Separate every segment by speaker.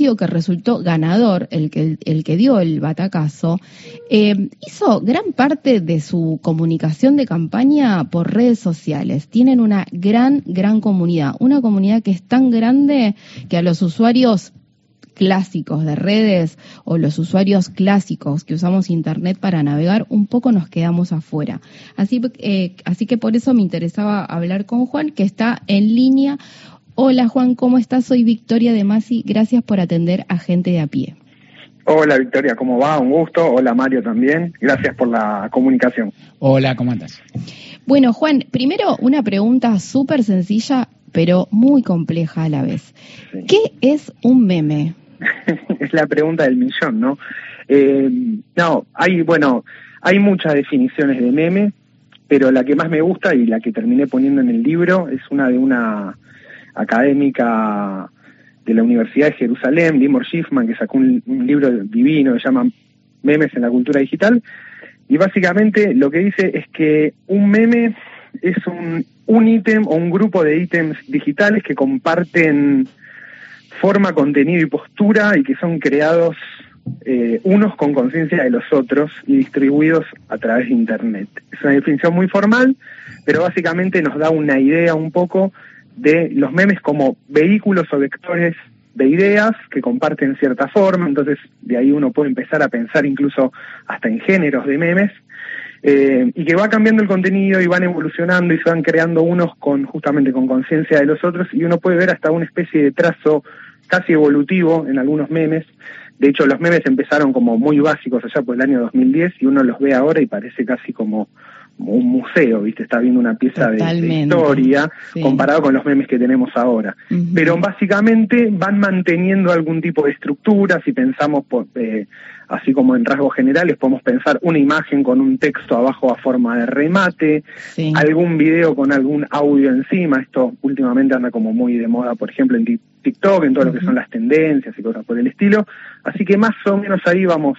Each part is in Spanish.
Speaker 1: que resultó ganador, el que, el que dio el batacazo, eh, hizo gran parte de su comunicación de campaña por redes sociales. Tienen una gran, gran comunidad, una comunidad que es tan grande que a los usuarios clásicos de redes o los usuarios clásicos que usamos Internet para navegar, un poco nos quedamos afuera. Así, eh, así que por eso me interesaba hablar con Juan, que está en línea. Hola Juan, ¿cómo estás? Soy Victoria de Masi. Gracias por atender a gente de a pie.
Speaker 2: Hola Victoria, ¿cómo va? Un gusto. Hola Mario también. Gracias por la comunicación.
Speaker 3: Hola, ¿cómo andas?
Speaker 1: Bueno, Juan, primero una pregunta súper sencilla, pero muy compleja a la vez. ¿Qué es un meme?
Speaker 2: es la pregunta del millón, ¿no? Eh, no, hay, bueno, hay muchas definiciones de meme, pero la que más me gusta y la que terminé poniendo en el libro es una de una académica de la Universidad de Jerusalén, Limor Schiffman, que sacó un, libro divino que se llama Memes en la cultura digital. Y básicamente lo que dice es que un meme es un, un ítem o un grupo de ítems digitales que comparten forma, contenido y postura y que son creados eh, unos con conciencia de los otros y distribuidos a través de Internet. Es una definición muy formal, pero básicamente nos da una idea un poco de los memes como vehículos o vectores de ideas que comparten cierta forma, entonces de ahí uno puede empezar a pensar incluso hasta en géneros de memes, eh, y que va cambiando el contenido y van evolucionando y se van creando unos con justamente con conciencia de los otros. Y uno puede ver hasta una especie de trazo casi evolutivo en algunos memes. De hecho, los memes empezaron como muy básicos allá por el año 2010 y uno los ve ahora y parece casi como, un museo, ¿viste? Está viendo una pieza de, historia comparado con los memes que tenemos ahora. Pero básicamente van manteniendo algún tipo de estructura, si pensamos por, eh, así como en rasgos generales podemos pensar una imagen con un texto abajo a forma de remate, algún video con algún audio encima, esto últimamente anda como muy de moda, por ejemplo, en TikTok, en todo lo que son las tendencias y cosas por el estilo, así que más o menos ahí vamos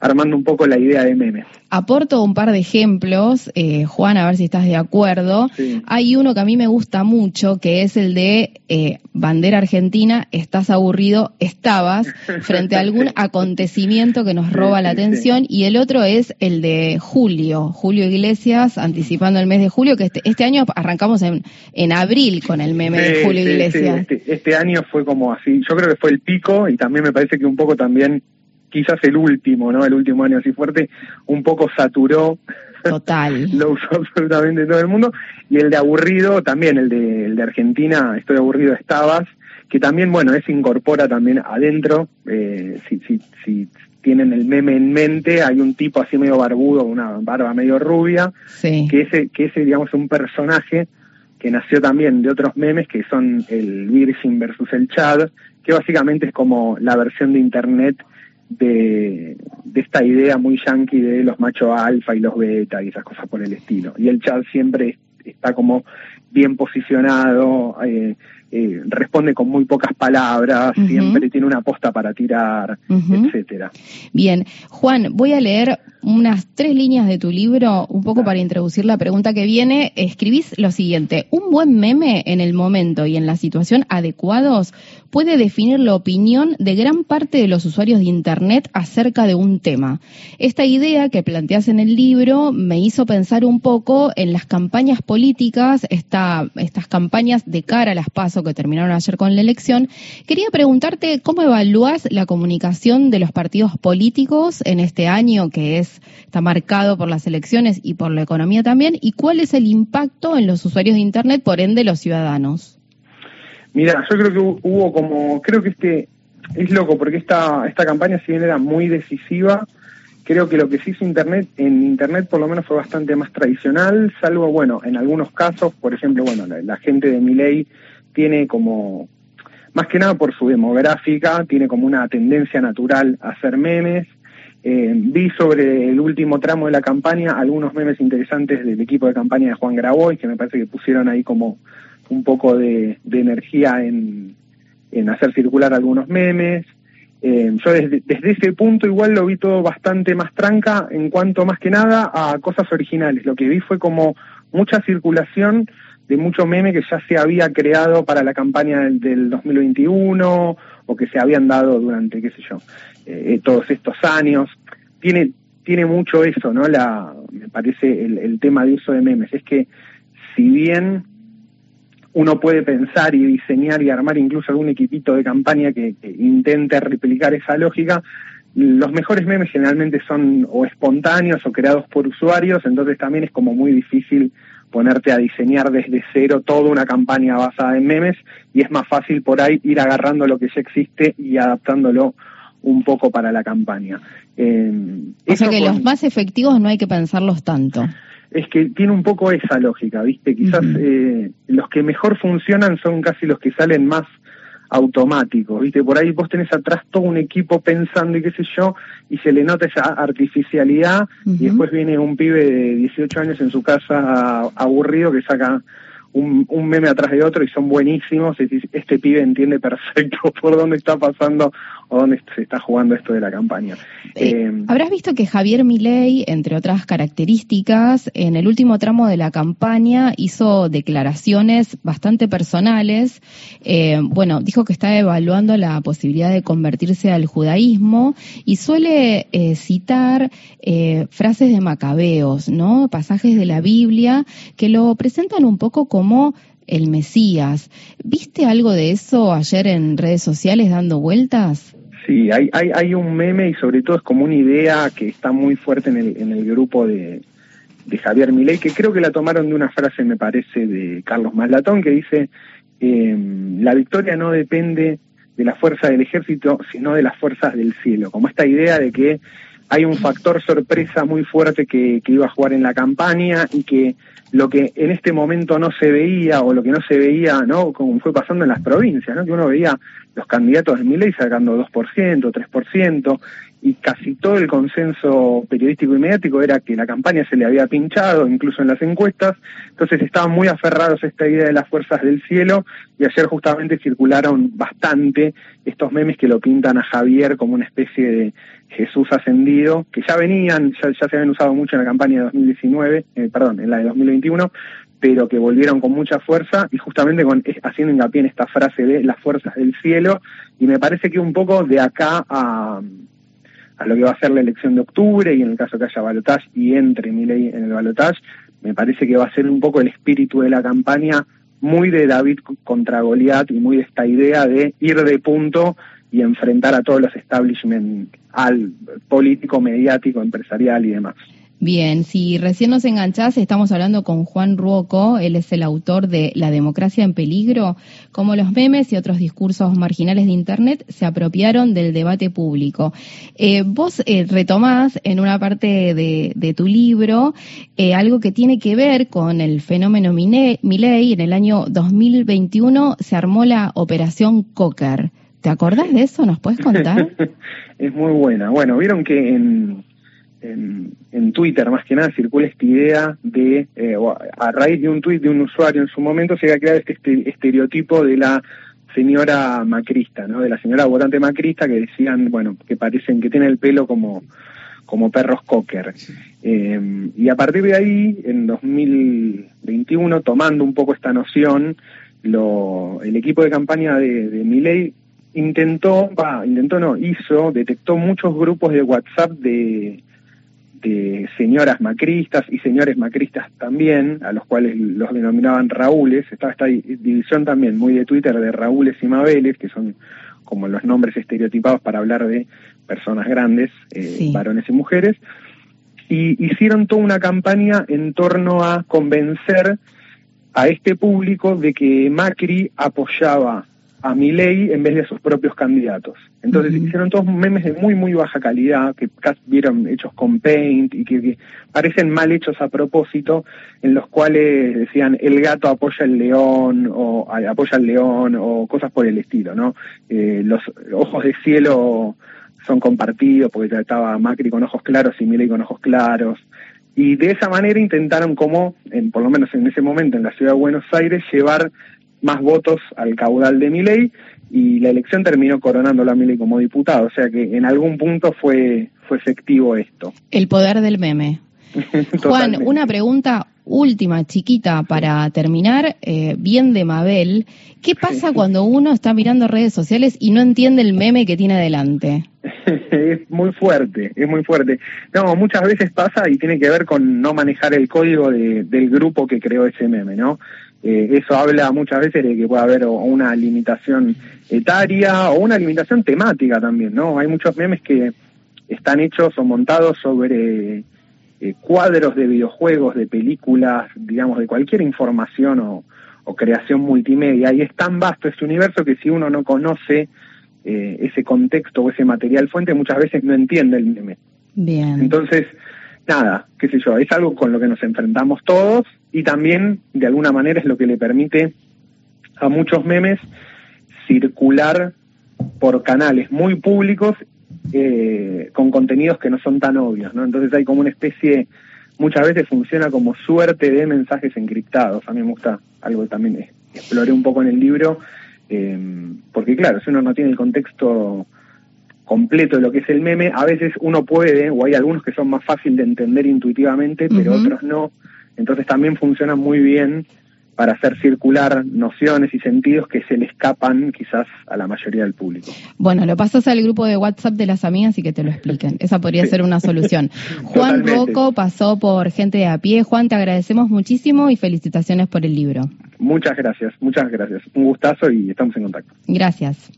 Speaker 2: armando un poco la idea de meme.
Speaker 1: Aporto un par de ejemplos, eh, Juan, a ver si estás de acuerdo. Hay uno que a mí me gusta mucho, que es el de eh, bandera argentina, estás aburrido, estabas, frente a algún acontecimiento que nos roba la atención, y el otro es el de Julio, Julio Iglesias, anticipando el mes de julio, que este, este año arrancamos en, en abril con el meme de Julio Iglesias.
Speaker 2: Este, este año fue como así, yo creo que fue el pico y también me parece que un poco también quizás el último, ¿no? El último año así fuerte, un poco saturó.
Speaker 1: Total.
Speaker 2: lo usó absolutamente todo el mundo. Y el de aburrido, también el de, el de Argentina, estoy aburrido, estabas, que también, bueno, ese incorpora también adentro, eh, si, si, si tienen el meme en mente, hay un tipo así medio barbudo, una barba medio rubia, que ese, que ese, digamos, es un personaje que nació también de otros memes que son el Virgin versus el Chad, que básicamente es como la versión de internet de, de esta idea muy yankee de los machos alfa y los beta y esas cosas por el estilo. Y el chat siempre está como bien posicionado, eh, eh, responde con muy pocas palabras, siempre tiene una posta para tirar, etcétera.
Speaker 1: Bien, Juan, voy a leer unas tres líneas de tu libro, un poco para introducir la pregunta que viene. Escribís lo siguiente, un buen meme en el momento y en la situación adecuados puede definir la opinión de gran parte de los usuarios de Internet acerca de un tema. Esta idea que planteas en el libro me hizo pensar un poco en las campañas políticas, esta, estas campañas de cara a las pasos que terminaron ayer con la elección. Quería preguntarte cómo evalúas la comunicación de los partidos políticos en este año que es está marcado por las elecciones y por la economía también, y cuál es el impacto en los usuarios de Internet, por ende los ciudadanos.
Speaker 2: Mira, yo creo que hubo como, creo que este es loco porque esta esta campaña si bien era muy decisiva, creo que lo que se hizo internet en internet por lo menos fue bastante más tradicional, salvo bueno, en algunos casos, por ejemplo, bueno, la, gente de Miley tiene como más que nada por su demográfica, tiene como una tendencia natural a hacer memes. Eh, vi sobre el último tramo de la campaña algunos memes interesantes del equipo de campaña de Juan Graboy, que me parece que pusieron ahí como un poco de, energía en, hacer circular algunos memes. Eh, yo desde, desde, ese punto igual lo vi todo bastante más tranca en cuanto más que nada a cosas originales. Lo que vi fue como mucha circulación de mucho meme que ya se había creado para la campaña del, 2021 o que se habían dado durante, qué sé yo, eh, eh, todos estos años. Tiene, tiene mucho eso, ¿no? La, me parece el, el tema de uso de memes. Es que si bien uno puede pensar y diseñar y armar incluso algún equipito de campaña que, intente replicar esa lógica, los mejores memes generalmente son o espontáneos o creados por usuarios, entonces también es como muy difícil ponerte a diseñar desde cero toda una campaña basada en memes y es más fácil por ahí ir agarrando lo que ya existe y adaptándolo un poco para la campaña.
Speaker 1: Eh, o sea que los más efectivos no hay que pensarlos tanto
Speaker 2: es que tiene un poco esa lógica, ¿viste? Quizás eh, los que mejor funcionan son casi los que salen más automáticos, ¿viste? Por ahí vos tenés atrás todo un equipo pensando y qué sé yo, y se le nota esa artificialidad, y después viene un pibe de 18 años en su casa aburrido que saca un, un, meme atrás de otro y son buenísimos. Este pibe entiende perfecto por dónde está pasando o dónde se está jugando esto de la campaña.
Speaker 1: Eh, eh, Habrás visto que Javier Milei, entre otras características, en el último tramo de la campaña hizo declaraciones bastante personales. Eh, bueno, dijo que está evaluando la posibilidad de convertirse al judaísmo y suele citar frases de macabeos, ¿no? Pasajes de la Biblia que lo presentan un poco como el Mesías. ¿Viste algo de eso ayer en redes sociales dando vueltas?
Speaker 2: Sí, hay, hay, hay un meme y sobre todo es como una idea que está muy fuerte en el, en el grupo de, de Javier Milei, que creo que la tomaron de una frase, me parece, de Carlos Maslatón, que dice, em, la victoria no depende de la fuerza del ejército, sino de las fuerzas del cielo, como esta idea de que hay un factor sorpresa muy fuerte que, que iba a jugar en la campaña y que lo que en este momento no se veía o lo que no se veía, ¿no? Como fue pasando en las provincias, ¿no? Que uno veía los candidatos de Milei sacando 2%, 3%, y casi todo el consenso periodístico y mediático era que la campaña se le había pinchado, incluso en las encuestas, entonces estaban muy aferrados a esta idea de las fuerzas del cielo y ayer justamente circularon bastante estos memes que lo pintan a Javier como una especie de Jesús ascendido, que ya venían, ya, se habían usado mucho en la campaña de 2019, eh, perdón, en la de 2021, pero que volvieron con mucha fuerza y justamente con, haciendo hincapié en esta frase de las fuerzas del cielo, y me parece que un poco de acá a a lo que va a ser la elección de octubre y en el caso que haya balotaje y entre ley en el balotaje, me parece que va a ser un poco el espíritu de la campaña muy de David contra Goliat y muy de esta idea de ir de punto y enfrentar a todos los establishment al político, mediático, empresarial y demás.
Speaker 1: Bien, si recién nos enganchás, estamos hablando con Juan Ruoco, él es el autor de La democracia en peligro, cómo los memes y otros discursos marginales de Internet se apropiaron del debate público. Eh, vos eh, retomás en una parte de, tu libro eh, algo que tiene que ver con el fenómeno Milei. En el año 2021 se armó la Operación Cocker. ¿Te acordás de eso? ¿Nos puedes contar?
Speaker 2: es muy buena. Bueno, vieron que en en, en, Twitter más que nada circula esta idea de, eh, a raíz de un tuit de un usuario en su momento se ha creado este estereotipo de la señora macrista, ¿no? De la señora votante macrista que decían, bueno, que parecen que tiene el pelo como, como perros cocker. Eh, y a partir de ahí, en 2021, tomando un poco esta noción, lo, el equipo de campaña de, de intentó, va, intentó no, hizo, detectó muchos grupos de WhatsApp de, de señoras macristas y señores macristas también, a los cuales los denominaban Raúles. Estaba esta división también muy de Twitter de Raúles y Mabeles, que son como los nombres estereotipados para hablar de personas grandes, eh, varones y mujeres. Y hicieron toda una campaña en torno a convencer a este público de que Macri apoyaba a ley en vez de a sus propios candidatos. Entonces hicieron todos memes de muy, muy baja calidad, que casi vieron hechos con paint y que, parecen mal hechos a propósito, en los cuales decían el gato apoya al león o apoya al león o cosas por el estilo, ¿no? Eh, los ojos de cielo son compartidos porque estaba Macri con ojos claros y Milei con ojos claros. Y de esa manera intentaron como, en, por lo menos en ese momento en la ciudad de Buenos Aires, llevar más votos al caudal de Milei y la elección terminó coronando a Milei como diputado, o sea que en algún punto fue, fue efectivo esto.
Speaker 1: El poder del meme. Juan, una pregunta última, chiquita, para terminar, eh, bien de Mabel. ¿Qué pasa cuando uno está mirando redes sociales y no entiende el meme que tiene adelante?
Speaker 2: es muy fuerte, es muy fuerte. No, muchas veces pasa y tiene que ver con no manejar el código del grupo que creó ese meme, ¿no? Eh, eso habla muchas veces de que puede haber una limitación etaria o una limitación temática también, ¿no? Hay muchos memes que están hechos o montados sobre eh, cuadros de videojuegos, de películas, digamos, de cualquier información o, creación multimedia. Y es tan vasto este universo que si uno no conoce eh, ese contexto o ese material fuente, muchas veces no entiende el meme.
Speaker 1: Bien.
Speaker 2: Entonces, nada, qué sé yo, es algo con lo que nos enfrentamos todos y también, de alguna manera, es lo que le permite a muchos memes circular por canales muy públicos eh, con contenidos que no son tan obvios, ¿no? Entonces hay como una especie, muchas veces funciona como suerte de mensajes encriptados. A mí me gusta algo que también exploré un poco en el libro, eh, porque claro, si uno no tiene el contexto completo de lo que es el meme, a veces uno puede, o hay algunos que son más fácil de entender intuitivamente, pero otros no. Entonces también funciona muy bien para hacer circular nociones y sentidos que se le escapan quizás a la mayoría del público.
Speaker 1: Bueno, lo pasas al grupo de WhatsApp de las amigas y que te lo expliquen. Esa podría ser una solución. Juan Rocco pasó por gente de a pie. Juan, te agradecemos muchísimo y felicitaciones por el libro.
Speaker 2: Muchas gracias, muchas gracias. Un gustazo y estamos en contacto.
Speaker 1: Gracias.